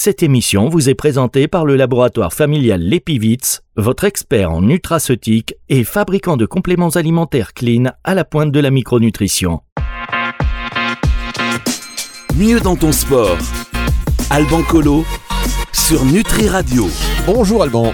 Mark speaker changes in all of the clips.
Speaker 1: Cette émission vous est présentée par le laboratoire familial Lepivitz, votre expert en nutraceutique et fabricant de compléments alimentaires clean à la pointe de la micronutrition.
Speaker 2: Mieux dans ton sport. Alban Colo sur Nutri Radio.
Speaker 3: Bonjour Alban.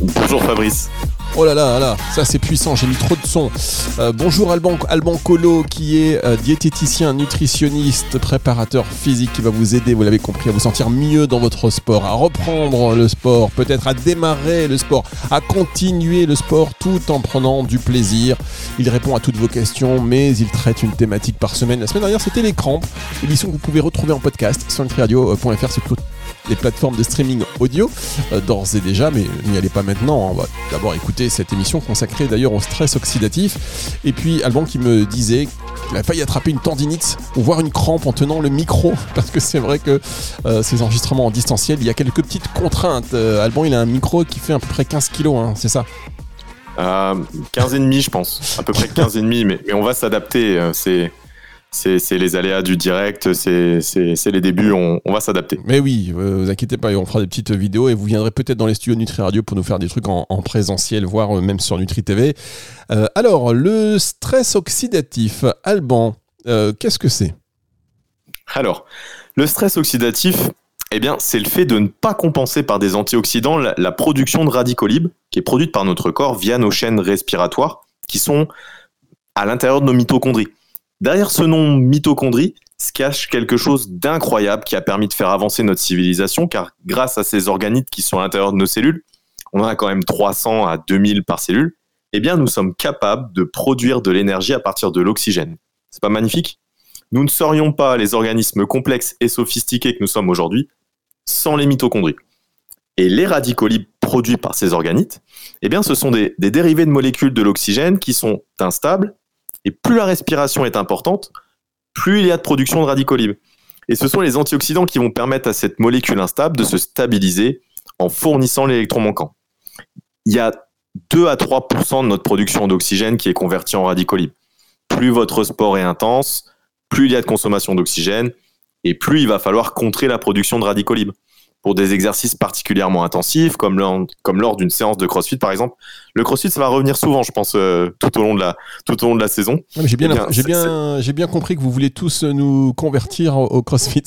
Speaker 4: Bonjour Fabrice.
Speaker 3: Oh là là là, ça c'est puissant, j'ai mis trop de son. Euh, bonjour Alban, Alban Colo qui est euh, diététicien, nutritionniste, préparateur physique qui va vous aider, vous l'avez compris, à vous sentir mieux dans votre sport, à reprendre le sport, peut-être à démarrer le sport, à continuer le sport tout en prenant du plaisir. Il répond à toutes vos questions, mais il traite une thématique par semaine. La semaine dernière c'était les crampes, émission que vous pouvez retrouver en podcast sur nutriradio.fr sur les plateformes de streaming audio euh, d'ores et déjà, mais n'y allez pas maintenant. On va d'abord écouter cette émission consacrée d'ailleurs au stress oxydatif. Et puis Alban qui me disait qu'il a failli attraper une tendinite ou voir une crampe en tenant le micro, parce que c'est vrai que euh, ces enregistrements en distanciel, il y a quelques petites contraintes. Euh, Alban, il a un micro qui fait à peu près 15 kilos, hein, c'est ça?
Speaker 4: Euh, 15 et demi, je pense, à peu près 15 et demi, mais, mais on va s'adapter. C'est c'est les aléas du direct, c'est les débuts, on, va s'adapter.
Speaker 3: Mais oui, euh, vous inquiétez pas, on fera des petites vidéos et vous viendrez peut-être dans les studios Nutri Radio pour nous faire des trucs en, présentiel, voire euh, même sur Nutri TV. Euh, alors, le stress oxydatif, Alban, qu'est-ce que c'est?
Speaker 4: Alors, le stress oxydatif, eh bien, c'est le fait de ne pas compenser par des antioxydants la, la production de radicaux libres qui est produite par notre corps via nos chaînes respiratoires qui sont à l'intérieur de nos mitochondries. Derrière ce nom mitochondrie se cache quelque chose d'incroyable qui a permis de faire avancer notre civilisation, car grâce à ces organites qui sont à l'intérieur de nos cellules, on en a quand même 300 à 2000 par cellule, eh bien nous sommes capables de produire de l'énergie à partir de l'oxygène. C'est pas magnifique? Nous ne serions pas les organismes complexes et sophistiqués que nous sommes aujourd'hui sans les mitochondries. Et les radicaux libres produits par ces organites, eh bien ce sont des, des dérivés de molécules de l'oxygène qui sont instables et plus la respiration est importante, plus il y a de production de radicaux libres. Et ce sont les antioxydants qui vont permettre à cette molécule instable de se stabiliser en fournissant l'électron manquant. Il y a 2 à 3% de notre production d'oxygène qui est convertie en radicaux libres. Plus votre sport est intense, plus il y a de consommation d'oxygène, et plus il va falloir contrer la production de radicaux libres pour des exercices particulièrement intensifs, comme lors, comme lors d'une séance de CrossFit par exemple. Le CrossFit, ça va revenir souvent, je pense, euh, tout au long de la tout au long de la saison.
Speaker 3: J'ai bien, eh j'ai bien, j'ai bien compris que vous voulez tous nous convertir au, CrossFit.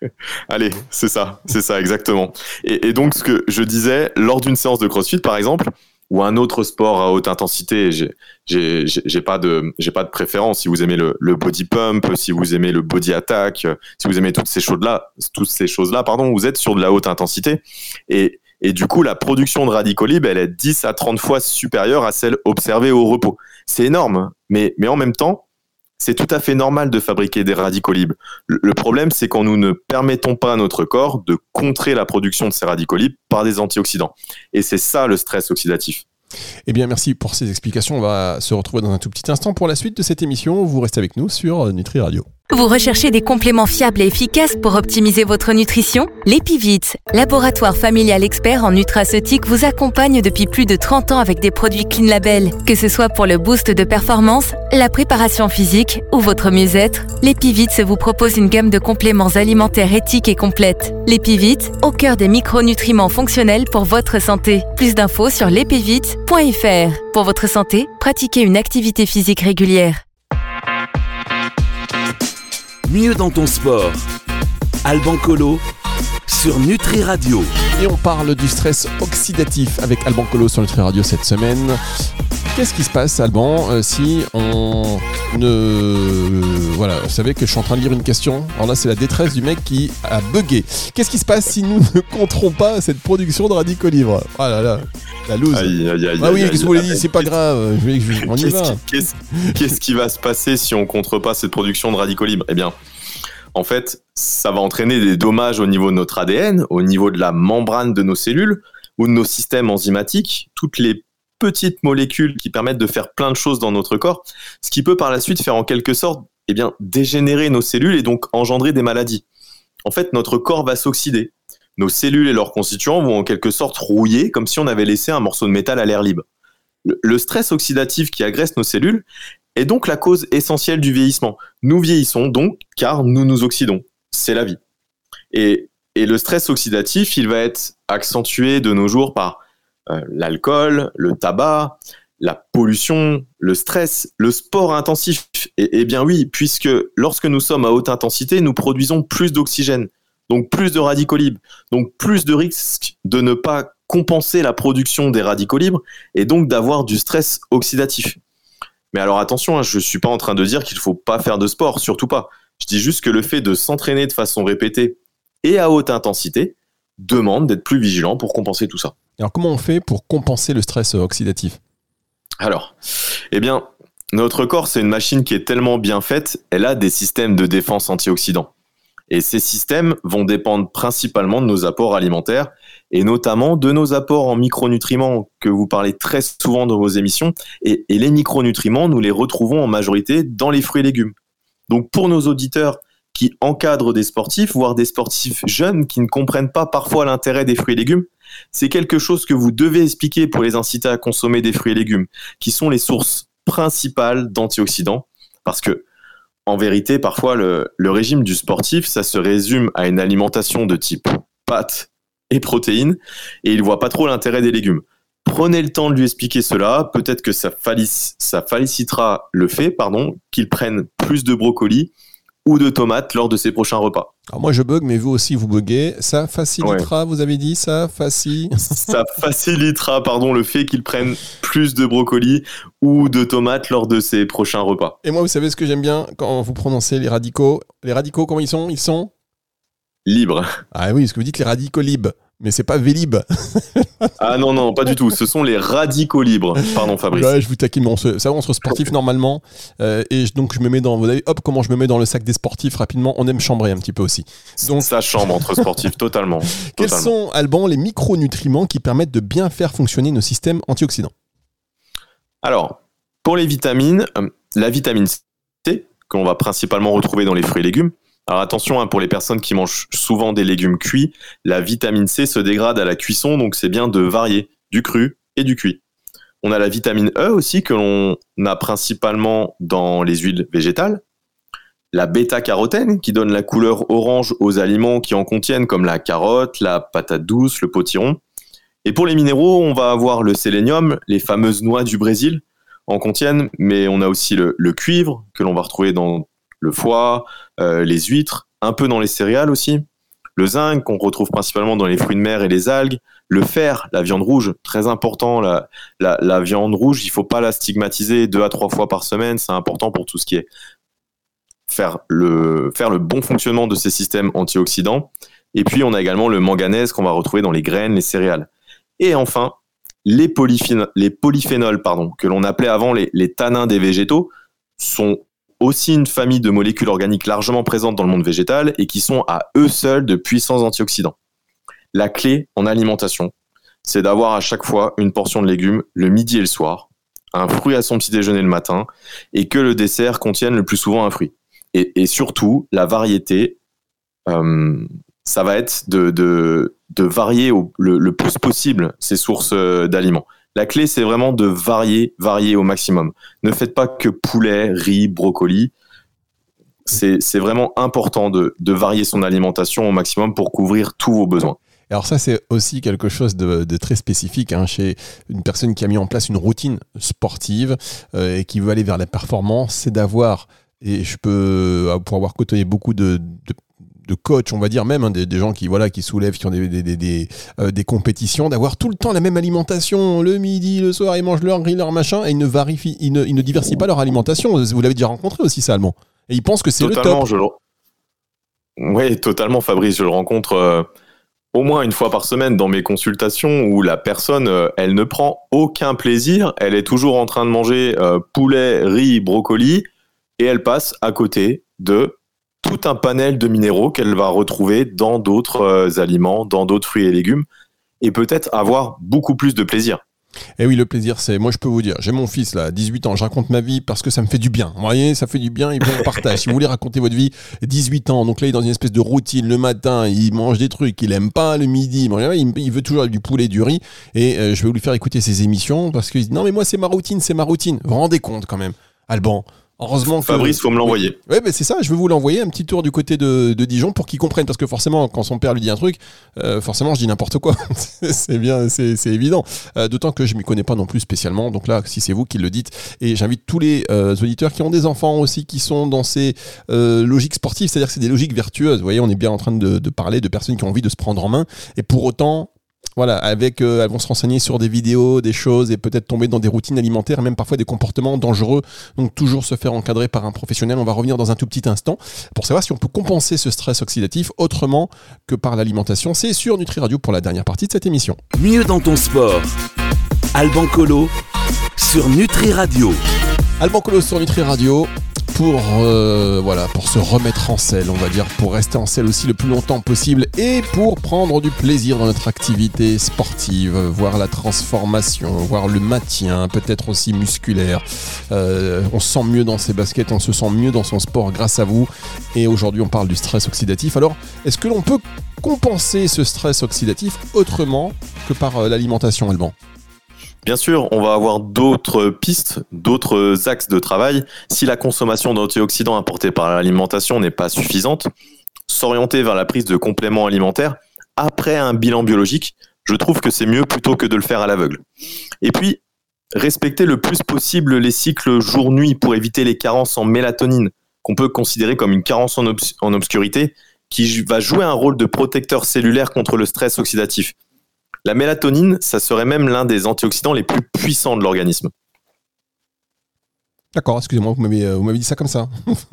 Speaker 4: Allez, c'est ça, c'est ça exactement. Et, et, donc ce que je disais lors d'une séance de CrossFit, par exemple, ou un autre sport à haute intensité. J'ai pas de j'ai pas de préférence. Si vous aimez le, le, body pump, si vous aimez le body attack, si vous aimez toutes ces choses là, toutes ces choses là, pardon, vous êtes sur de la haute intensité et et du coup, la production de radicaux libres, elle est 10 à 30 fois supérieure à celle observée au repos. C'est énorme, mais, mais en même temps, c'est tout à fait normal de fabriquer des radicaux libres. Le, problème, c'est quand nous ne permettons pas à notre corps de contrer la production de ces radicaux libres par des antioxydants. Et c'est ça le stress oxydatif.
Speaker 3: Eh bien, merci pour ces explications. On va se retrouver dans un tout petit instant pour la suite de cette émission. Vous restez avec nous sur Nutri Radio.
Speaker 5: Vous recherchez des compléments fiables et efficaces pour optimiser votre nutrition? L'Epivit, laboratoire familial expert en nutraceutique, vous accompagne depuis plus de 30 ans avec des produits Clean Label. Que ce soit pour le boost de performance, la préparation physique ou votre mieux-être, l'Epivit vous propose une gamme de compléments alimentaires éthiques et complètes. L'Epivit, au cœur des micronutriments fonctionnels pour votre santé. Plus d'infos sur l'epivit.fr. Pour votre santé, pratiquez une activité physique régulière.
Speaker 2: Mieux dans ton sport. Alban Colo sur Nutri Radio.
Speaker 3: Et on parle du stress oxydatif avec Alban Colo sur Nutri Radio cette semaine. Qu'est-ce qui se passe, Alban, euh, si on ne. Voilà, vous savez que je suis en train de lire une question? Alors là, c'est la détresse du mec qui a bugué. Qu'est-ce qui se passe si nous ne contrôlons pas cette production de radicaux livres? Oh là là, la loose. ah oui, qu'est-ce que vous voulez dire C'est pas grave, on y va.
Speaker 4: Qu'est-ce qui va se passer si on contre pas cette production de radicaux libres? Eh bien, en fait, ça va entraîner des dommages au niveau de notre ADN, au niveau de la membrane de nos cellules ou de nos systèmes enzymatiques, toutes les petites molécules qui permettent de faire plein de choses dans notre corps, ce qui peut par la suite faire en quelque sorte eh bien, dégénérer nos cellules et donc engendrer des maladies. En fait, notre corps va s'oxyder. Nos cellules et leurs constituants vont en quelque sorte rouiller comme si on avait laissé un morceau de métal à l'air libre. Le stress oxydatif qui agresse nos cellules est donc la cause essentielle du vieillissement. Nous vieillissons donc car nous nous oxydons. C'est la vie. Et, le stress oxydatif, il va être accentué de nos jours par euh, l'alcool, le tabac, la pollution, le stress, le sport intensif. Et, bien oui, puisque lorsque nous sommes à haute intensité, nous produisons plus d'oxygène, donc plus de radicaux libres, donc plus de risques de ne pas compenser la production des radicaux libres et donc d'avoir du stress oxydatif. Mais alors attention, hein, je ne suis pas en train de dire qu'il ne faut pas faire de sport, surtout pas. Je dis juste que le fait de s'entraîner de façon répétée et à haute intensité demande d'être plus vigilant pour compenser tout ça.
Speaker 3: Alors comment on fait pour compenser le stress oxydatif?
Speaker 4: Alors, eh bien, notre corps, c'est une machine qui est tellement bien faite, elle a des systèmes de défense antioxydants. Et ces systèmes vont dépendre principalement de nos apports alimentaires et notamment de nos apports en micronutriments que vous parlez très souvent dans vos émissions. Et, et les micronutriments, nous les retrouvons en majorité dans les fruits et légumes. Donc pour nos auditeurs qui encadrent des sportifs, voire des sportifs jeunes qui ne comprennent pas parfois l'intérêt des fruits et légumes, c'est quelque chose que vous devez expliquer pour les inciter à consommer des fruits et légumes, qui sont les sources principales d'antioxydants. Parce que en vérité, parfois, le, régime du sportif, ça se résume à une alimentation de type pâtes et protéines, et il voit pas trop l'intérêt des légumes. Prenez le temps de lui expliquer cela, peut-être que ça, ça félicitera le fait qu'il prenne plus de brocolis ou de tomates lors de ses prochains repas.
Speaker 3: Alors moi je bug, mais vous aussi vous buguez. Ça facilitera, ouais. vous avez dit ça
Speaker 4: facilitera, pardon, le fait qu'ils prennent plus de brocolis ou de tomates lors de ses prochains repas.
Speaker 3: Et moi, vous savez ce que j'aime bien quand vous prononcez les radicaux? Les radicaux, comment ils sont? Ils sont?
Speaker 4: Libres.
Speaker 3: Ah oui, ce que vous dites les radicaux libres mais c'est pas Vélib.
Speaker 4: ah non, non, pas du tout. Ce sont les radicaux libres. Pardon, Fabrice.
Speaker 3: Ouais, je vous taquine. Bon, ça va, on se sportif normalement. Euh, et donc, je me mets dans. Vous avez, hop, comment je me mets dans le sac des sportifs rapidement. On aime chambrer un petit peu aussi.
Speaker 4: Donc, ça chambre entre sportifs, totalement.
Speaker 3: Quels
Speaker 4: totalement.
Speaker 3: sont, Alban, les micronutriments qui permettent de bien faire fonctionner nos systèmes antioxydants?
Speaker 4: Alors, pour les vitamines, euh, la vitamine C, qu'on va principalement retrouver dans les fruits et légumes, alors attention, hein, pour les personnes qui mangent souvent des légumes cuits, la vitamine C se dégrade à la cuisson, donc c'est bien de varier du cru et du cuit. On a la vitamine E aussi que l'on a principalement dans les huiles végétales. La bêta-carotène qui donne la couleur orange aux aliments qui en contiennent comme la carotte, la patate douce, le potiron. Et pour les minéraux, on va avoir le sélénium, les fameuses noix du Brésil en contiennent, mais on a aussi le, le cuivre que l'on va retrouver dans le foie, euh, les huîtres, un peu dans les céréales aussi, le zinc qu'on retrouve principalement dans les fruits de mer et les algues, le fer, la viande rouge, très important, la, la, viande rouge, il faut pas la stigmatiser deux à trois fois par semaine, c'est important pour tout ce qui est faire le, faire le bon fonctionnement de ces systèmes antioxydants. Et puis on a également le manganèse qu'on va retrouver dans les graines, les céréales. Et enfin, les, polyphénols, les polyphénols pardon, que l'on appelait avant les tanins des végétaux, sont aussi une famille de molécules organiques largement présentes dans le monde végétal et qui sont à eux seuls de puissants antioxydants. La clé en alimentation, c'est d'avoir à chaque fois une portion de légumes le midi et le soir, un fruit à son petit déjeuner le matin, et que le dessert contienne le plus souvent un fruit. Et, surtout, la variété, euh, ça va être de, varier le, le, plus possible ces sources d'aliments. La clé, c'est vraiment de varier, varier au maximum. Ne faites pas que poulet, riz, brocoli. C'est vraiment important de, varier son alimentation au maximum pour couvrir tous vos besoins.
Speaker 3: Alors ça, c'est aussi quelque chose de, très spécifique hein, chez une personne qui a mis en place une routine sportive euh, et qui veut aller vers la performance, c'est d'avoir, et je peux, pour avoir côtoyé beaucoup de, de de coach, on va dire même, hein, des, des, gens qui voilà qui soulèvent, qui ont des, des, des, euh, des compétitions, d'avoir tout le temps la même alimentation, le midi, le soir, ils mangent leur grill, leur machin, et ils ne, varifient, ils ne, ils ne diversifient pas leur alimentation. Vous l'avez déjà rencontré aussi, ça, Allemand. Et ils pensent que c'est le top.
Speaker 4: Je le... Oui, totalement, Fabrice. Je le rencontre euh, au moins une fois par semaine dans mes consultations où la personne, euh, elle ne prend aucun plaisir. Elle est toujours en train de manger poulet, riz, brocoli, et elle passe à côté de tout un panel de minéraux qu'elle va retrouver dans d'autres euh, aliments, dans d'autres fruits et légumes, et peut-être avoir beaucoup plus de plaisir.
Speaker 3: Et oui, le plaisir, c'est. Moi, je peux vous dire, j'ai mon fils là, 18 ans, je raconte ma vie parce que ça me fait du bien. Vous voyez, ça fait du bien et puis on partage. si vous voulez raconter votre vie, 18 ans, donc là, il est dans une espèce de routine. Le matin, il mange des trucs qu'il aime pas. Le midi, il veut toujours du poulet, du riz. Et euh, je vais lui faire écouter ses émissions parce qu'il dit non, mais moi, c'est ma routine, c'est ma routine. Vous vous rendez compte quand même, Alban Heureusement que...
Speaker 4: Fabrice, faut me l'envoyer.
Speaker 3: Oui, mais c'est ça, je vais vous l'envoyer un petit tour du côté de, de Dijon pour qu'il comprenne, parce que forcément, quand son père lui dit un truc, euh, forcément, je dis n'importe quoi. c'est bien, c'est c'est évident. Euh, D'autant que je m'y connais pas non plus spécialement, donc là, si c'est vous qui le dites, et j'invite tous les euh, auditeurs qui ont des enfants aussi, qui sont dans ces euh, logiques sportives, c'est-à-dire que c'est des logiques vertueuses. Vous voyez, on est bien en train de, de parler de personnes qui ont envie de se prendre en main, et pour autant, voilà, avec, euh, elles vont se renseigner sur des vidéos, des choses et peut-être tomber dans des routines alimentaires, même parfois des comportements dangereux. Donc toujours se faire encadrer par un professionnel. On va revenir dans un tout petit instant pour savoir si on peut compenser ce stress oxydatif autrement que par l'alimentation. C'est sur Nutri Radio pour la dernière partie de cette émission.
Speaker 2: Mieux dans ton sport. Alban Colo sur Nutri Radio.
Speaker 3: Alban Colo sur Nutri Radio pour euh, pour se remettre en selle, on va dire, pour rester en selle aussi le plus longtemps possible et pour prendre du plaisir dans notre activité sportive, voir la transformation, voir le maintien, peut-être aussi musculaire. Euh, on se sent mieux dans ses baskets, on se sent mieux dans son sport grâce à vous. Et aujourd'hui, on parle du stress oxydatif. Alors, est-ce que l'on peut compenser ce stress oxydatif autrement que par euh, l'alimentation, Alban?
Speaker 4: Bien sûr, on va avoir d'autres pistes, d'autres axes de travail. Si la consommation d'antioxydants apportés par l'alimentation n'est pas suffisante, s'orienter vers la prise de compléments alimentaires après un bilan biologique, je trouve que c'est mieux plutôt que de le faire à l'aveugle. Et puis, respecter le plus possible les cycles jour-nuit pour éviter les carences en mélatonine, qu'on peut considérer comme une carence en, en obscurité, qui va jouer un rôle de protecteur cellulaire contre le stress oxydatif. La mélatonine, ça serait même l'un des antioxydants les plus puissants de l'organisme.
Speaker 3: D'accord, excusez-moi, vous m'avez euh, dit ça comme ça.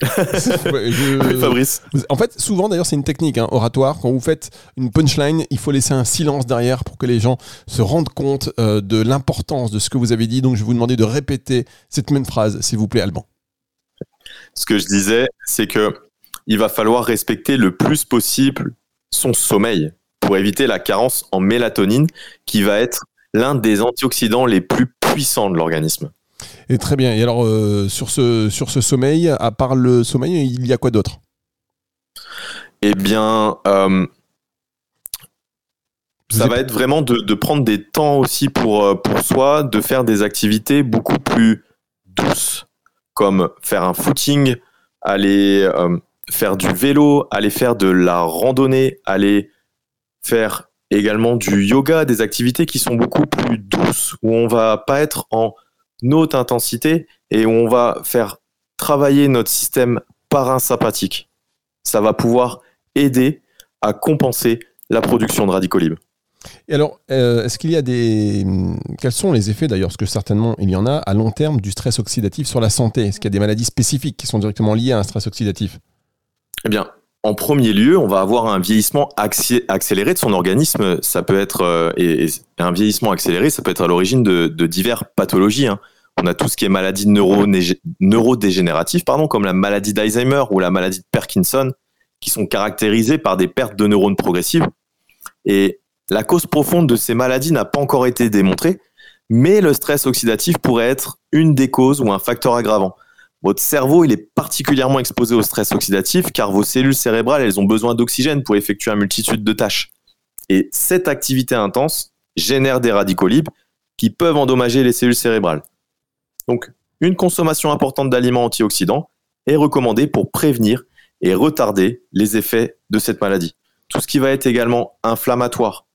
Speaker 3: Je-
Speaker 4: Oui, Fabrice.
Speaker 3: En fait, souvent d'ailleurs, c'est une technique hein, oratoire. Quand vous faites une punchline, il faut laisser un silence derrière pour que les gens se rendent compte euh, de l'importance de ce que vous avez dit. Donc, je vais vous demander de répéter cette même phrase, s'il vous plaît, Alban.
Speaker 4: Ce que je disais, c'est que il va falloir respecter le plus possible son sommeil pour éviter la carence en mélatonine, qui va être l'un des antioxydants les plus puissants de l'organisme.
Speaker 3: Et très bien. Et alors, euh, sur, ce, sur ce sommeil, à part le sommeil, il y a quoi d'autre?
Speaker 4: Eh bien, euh, ça va être vraiment de, de prendre des temps aussi pour, euh, pour soi, de faire des activités beaucoup plus douces, comme faire un footing, aller euh, faire du vélo, aller faire de la randonnée, aller faire également du yoga, des activités qui sont beaucoup plus douces, où on va pas être en haute intensité et où on va faire travailler notre système parasympathique. Ça va pouvoir aider à compenser la production de radicaux libres.
Speaker 3: Et alors, euh, est-ce qu'il y a des. Quels sont les effets d'ailleurs Parce que certainement, il y en a à long terme du stress oxydatif sur la santé? Est-ce qu'il y a des maladies spécifiques qui sont directement liées à un stress oxydatif?
Speaker 4: Eh bien, en premier lieu, on va avoir un vieillissement accéléré de son organisme. Ça peut être euh, un vieillissement accéléré, ça peut être à l'origine de, diverses pathologies. hein. On a tout ce qui est maladie neurodégénérative, pardon, comme la maladie d'Alzheimer ou la maladie de Parkinson, qui sont caractérisées par des pertes de neurones progressives. Et la cause profonde de ces maladies n'a pas encore été démontrée, mais le stress oxydatif pourrait être une des causes ou un facteur aggravant. Votre cerveau, est particulièrement exposé au stress oxydatif car vos cellules cérébrales, ont besoin d'oxygène pour effectuer une multitude de tâches. Et cette activité intense génère des radicaux libres qui peuvent endommager les cellules cérébrales. Donc, une consommation importante d'aliments antioxydants est recommandée pour prévenir et retarder les effets de cette maladie. Tout ce qui va être également inflammatoire.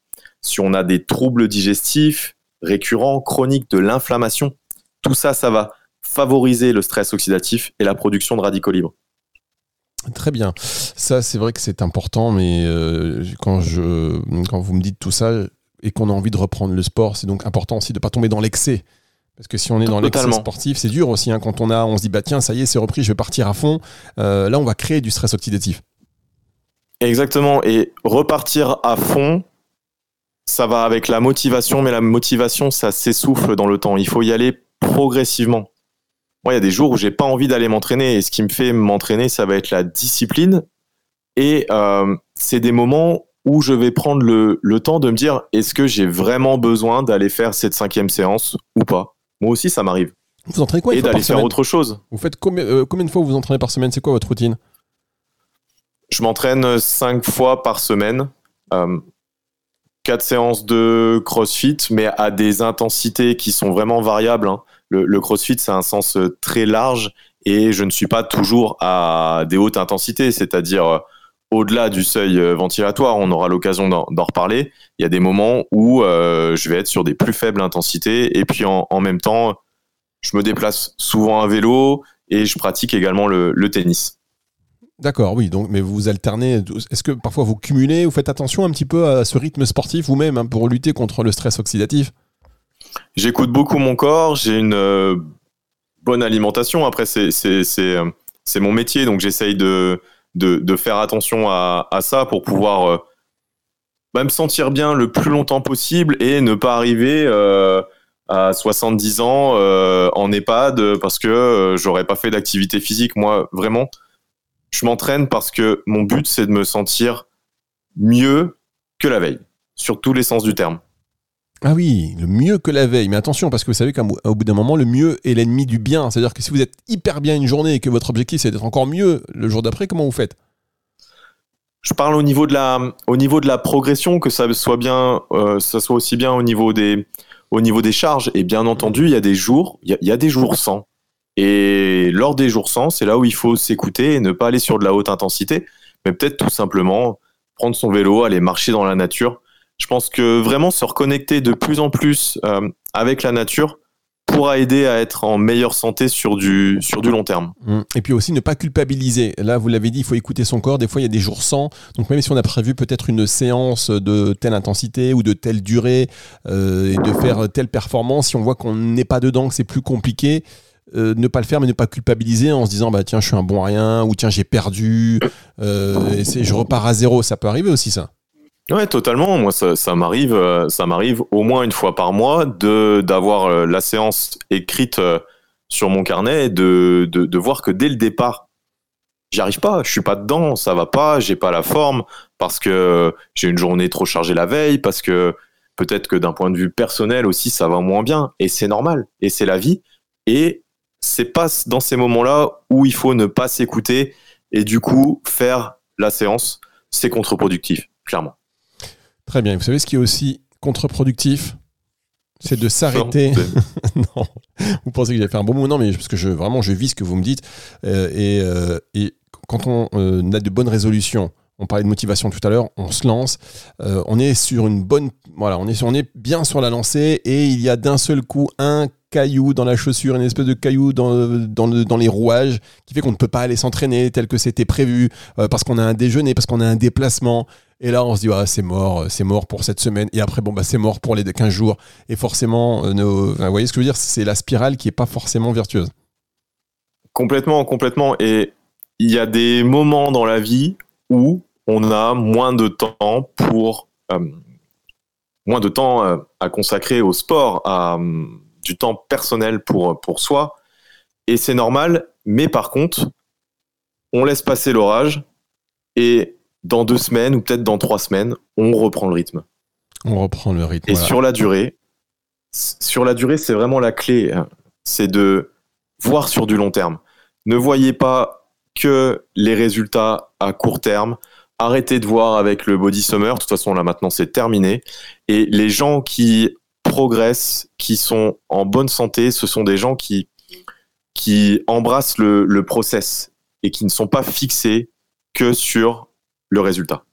Speaker 4: Si on a des troubles digestifs récurrents, chroniques, de l'inflammation, tout ça, ça va favoriser le stress oxydatif et la production de radicaux libres.
Speaker 3: Très bien. Ça, c'est vrai que c'est important, mais euh, quand, je, quand vous me dites tout ça et qu'on a envie de reprendre le sport, c'est donc important aussi de ne pas tomber dans l'excès. Parce que si on est dans l'excès sportif, c'est dur aussi. hein, quand on, a, on se dit, bah tiens, ça y est, c'est repris, je vais partir à fond. Euh, là, on va créer du stress oxydatif.
Speaker 4: Exactement. Et repartir à fond, ça va avec la motivation, mais la motivation, ça s'essouffle dans le temps. Il faut y aller progressivement. Moi, il y a des jours où j'ai pas envie d'aller m'entraîner et ce qui me fait m'entraîner, ça va être la discipline. Et euh, c'est des moments où je vais prendre le, le temps de me dire est-ce que j'ai vraiment besoin d'aller faire cette cinquième séance ou pas? Moi aussi, ça m'arrive.
Speaker 3: Vous entraînez quoi une
Speaker 4: et d'aller faire
Speaker 3: semaine?
Speaker 4: autre chose.
Speaker 3: Vous faites combien, euh, combien de fois vous entraînez par semaine? C'est quoi votre routine?
Speaker 4: Je m'entraîne cinq fois par semaine. Euh, quatre séances de CrossFit, mais à des intensités qui sont vraiment variables. hein. Le, CrossFit, c'est un sens très large et je ne suis pas toujours à des hautes intensités, c'est-à-dire au-delà du seuil ventilatoire, on aura l'occasion d'en reparler. Il y a des moments où je vais être sur des plus faibles intensités et puis en, même temps, je me déplace souvent à vélo et je pratique également le tennis.
Speaker 3: D'accord, oui. Donc, mais vous alternez. Est-ce que parfois vous cumulez, vous faites attention un petit peu à ce rythme sportif vous-même hein, pour lutter contre le stress oxydatif?
Speaker 4: J'écoute beaucoup mon corps. J'ai une euh, bonne alimentation. Après, c'est euh, c'est mon métier, donc j'essaye de, de, faire attention à, ça pour pouvoir euh, bah, me sentir bien le plus longtemps possible et ne pas arriver à 70 ans en EHPAD parce que j'aurais pas fait d'activité physique. Moi, vraiment je m'entraîne parce que mon but, c'est de me sentir mieux que la veille, sur tous les sens du terme.
Speaker 3: Ah oui, le mieux que la veille. Mais attention, parce que vous savez qu'au bout d'un moment, le mieux est l'ennemi du bien. C'est-à-dire que si vous êtes hyper bien une journée et que votre objectif, c'est d'être encore mieux le jour d'après, comment vous faites?
Speaker 4: Je parle au niveau de la, progression, que ça soit bien, euh, ça soit aussi bien au niveau des, au niveau des charges. Et bien entendu, il y a des jours, il y a des jours sans. Et lors des jours sans, c'est là où il faut s'écouter et ne pas aller sur de la haute intensité, mais peut-être tout simplement prendre son vélo, aller marcher dans la nature. Je pense que vraiment se reconnecter de plus en plus euh, avec la nature pourra aider à être en meilleure santé sur du, sur du long terme.
Speaker 3: Mmh. Et puis aussi ne pas culpabiliser. Là, vous l'avez dit, il faut écouter son corps. Des fois, il y a des jours sans. Donc même si on a prévu peut-être une séance de telle intensité ou de telle durée euh, et de faire telle performance, si on voit qu'on n'est pas dedans, que c'est plus compliqué, euh, ne pas le faire, mais ne pas culpabiliser en se disant bah tiens, je suis un bon rien ou tiens, j'ai perdu, et je repars à zéro. Ça peut arriver aussi, ça.
Speaker 4: Ouais, totalement. Moi, ça, m'arrive, euh, ça m'arrive au moins une fois par mois de d'avoir la séance écrite sur mon carnet et de, de, voir que dès le départ, j'y arrive pas, je suis pas dedans, ça va pas, j'ai pas la forme parce que j'ai une journée trop chargée la veille, parce que peut-être que d'un point de vue personnel aussi, ça va moins bien et c'est normal et c'est la vie. Et c'est pas dans ces moments-là où il faut ne pas s'écouter et du coup faire la séance. C'est contre-productif, clairement.
Speaker 3: Très bien. Vous savez ce qui est aussi contre-productif? C'est de s'arrêter. non, vous pensez que j'ai fait un bon moment, non, mais parce que je, vraiment, je vis ce que vous me dites. Euh, euh, et, quand on euh, a de bonnes résolutions, on parlait de motivation tout à l'heure, on se lance, on est sur une bonne, voilà, on est, on est bien sur la lancée et il y a d'un seul coup un caillou dans la chaussure, une espèce de caillou dans, dans, les rouages qui fait qu'on ne peut pas aller s'entraîner tel que c'était prévu euh, parce qu'on a un déjeuner, parce qu'on a un déplacement. Et là, on se dit, ah, c'est mort, c'est mort pour cette semaine. Et après, bon, bah, c'est mort pour les 15 jours. Et forcément, euh, vous voyez ce que je veux dire? C'est la spirale qui n'est pas forcément vertueuse.
Speaker 4: Complètement, complètement. Et il y a des moments dans la vie où on a moins de temps pour. Euh, moins de temps à consacrer au sport, à du temps personnel pour, pour soi. Et c'est normal, mais par contre, on laisse passer l'orage et dans deux semaines ou peut-être dans trois semaines, on reprend le rythme.
Speaker 3: On reprend le rythme.
Speaker 4: Et sur la durée, sur la durée, c'est vraiment la clé. Hein. C'est de voir sur du long terme. Ne voyez pas que les résultats à court terme. Arrêtez de voir avec le body summer. De toute façon, là maintenant, c'est terminé. Et les gens qui progressent, qui sont en bonne santé, ce sont des gens qui, qui embrassent le, le process et qui ne sont pas fixés que sur le résultat.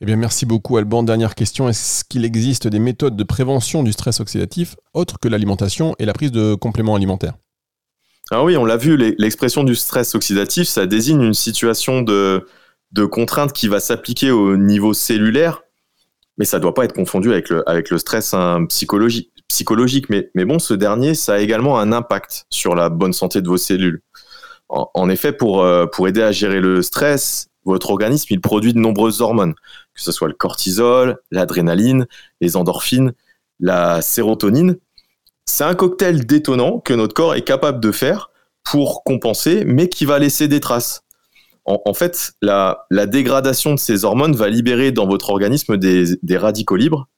Speaker 3: Eh bien, merci beaucoup, Alban. Dernière question. Est-ce qu'il existe des méthodes de prévention du stress oxydatif autres que l'alimentation et la prise de compléments alimentaires?
Speaker 4: Ah oui, on l'a vu, l'expression du stress oxydatif, ça désigne une situation de, de contrainte qui va s'appliquer au niveau cellulaire mais ça ne doit pas être confondu avec le, avec le stress hein, psychologique. psychologique. Mais, mais bon, ce dernier, ça a également un impact sur la bonne santé de vos cellules. En, effet, pour, euh, pour aider à gérer le stress, votre organisme, il produit de nombreuses hormones, que ce soit le cortisol, l'adrénaline, les endorphines, la sérotonine. C'est un cocktail détonnant que notre corps est capable de faire pour compenser, mais qui va laisser des traces en, fait, la, dégradation de ces hormones va libérer dans votre organisme des, radicaux libres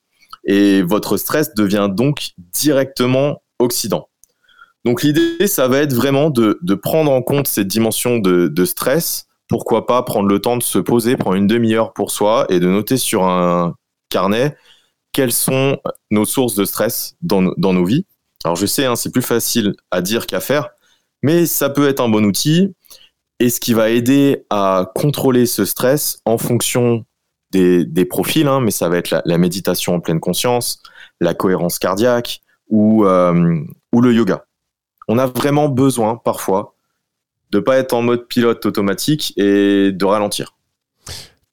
Speaker 4: et votre stress devient donc directement oxydant. Donc l'idée, ça va être vraiment de, prendre en compte cette dimension de, stress. Pourquoi pas prendre le temps de se poser, prendre une demi-heure pour soi et de noter sur un carnet quelles sont nos sources de stress dans, nos vies Alors je sais, hein, c'est plus facile à dire qu'à faire, mais ça peut être un bon outil et ce qui va aider à contrôler ce stress en fonction des, profils, hein, mais ça va être la, méditation en pleine conscience, la cohérence cardiaque ou, euh, ou le yoga. On a vraiment besoin parfois de pas être en mode pilote automatique et de ralentir.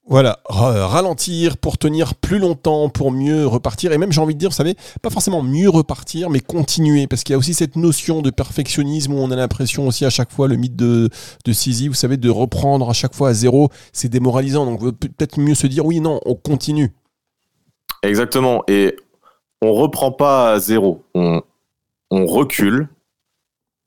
Speaker 3: Voilà, ralentir pour tenir plus longtemps, pour mieux repartir. Et même, j'ai envie de dire, vous savez, pas forcément mieux repartir, mais continuer. Parce qu'il y a aussi cette notion de perfectionnisme où on a l'impression aussi à chaque fois, le mythe de, de Sisi, vous savez, de reprendre à chaque fois à zéro, c'est démoralisant. Donc peut-être mieux se dire, oui, non, on continue.
Speaker 4: Exactement. Et on reprend pas à zéro. On, on recule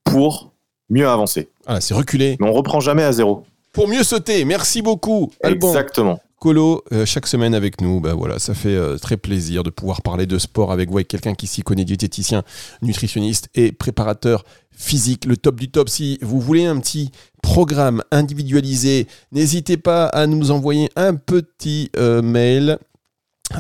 Speaker 4: pour mieux avancer.
Speaker 3: Voilà, c'est reculer.
Speaker 4: Mais on reprend jamais à zéro
Speaker 3: pour mieux sauter. Merci beaucoup,
Speaker 4: Alban. Exactement.
Speaker 3: Colo, euh, chaque semaine avec nous, bah voilà, ça fait euh, très plaisir de pouvoir parler de sport avec vous, avec quelqu'un qui s'y connaît, diététicien, nutritionniste et préparateur physique, le top du top. Si vous voulez un petit programme individualisé, n'hésitez pas à nous envoyer un petit euh,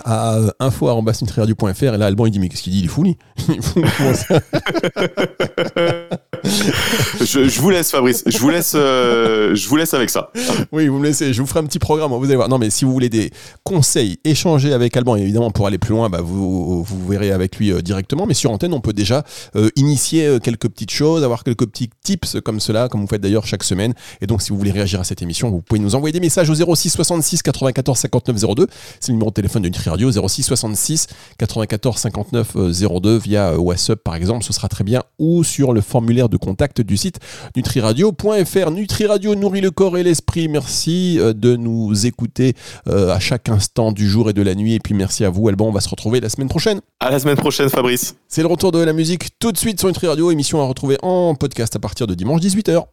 Speaker 3: à info.nutriradio.fr et là Alban il dit mais qu'est-ce qu'il dit il est fou lui
Speaker 4: je, vous laisse, Fabrice. Je vous laisse, euh, je vous laisse avec ça.
Speaker 3: Oui, vous me laissez. Je vous ferai un petit programme. Vous allez voir. Non, mais si vous voulez des conseils, échanger avec Alban, évidemment, pour aller plus loin, bah, vous, vous verrez avec lui euh, directement. Mais sur antenne, on peut déjà euh, initier quelques petites choses, avoir quelques petits tips comme cela, comme vous faites d'ailleurs chaque semaine. Et donc, si vous voulez réagir à cette émission, vous pouvez nous envoyer des messages au 06 66 94 59 02. C'est le numéro de téléphone de Nutri Radio, 06 66 94 59 02 via WhatsApp par exemple. Ce sera très bien. Ou sur le formulaire de contact du site nutriradio.fr. Nutriradio nourrit le corps et l'esprit. Merci euh, de nous écouter euh, à chaque instant du jour et de la nuit. Et puis merci à vous, Alban. On va se retrouver la semaine prochaine.
Speaker 4: À la semaine prochaine, Fabrice.
Speaker 3: C'est le retour de la musique tout de suite sur Nutriradio. Émission à retrouver en podcast à partir de dimanche 18h.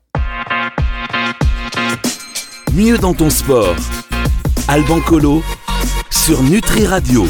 Speaker 2: Mieux dans ton sport. Alban Colo sur Nutri Radio.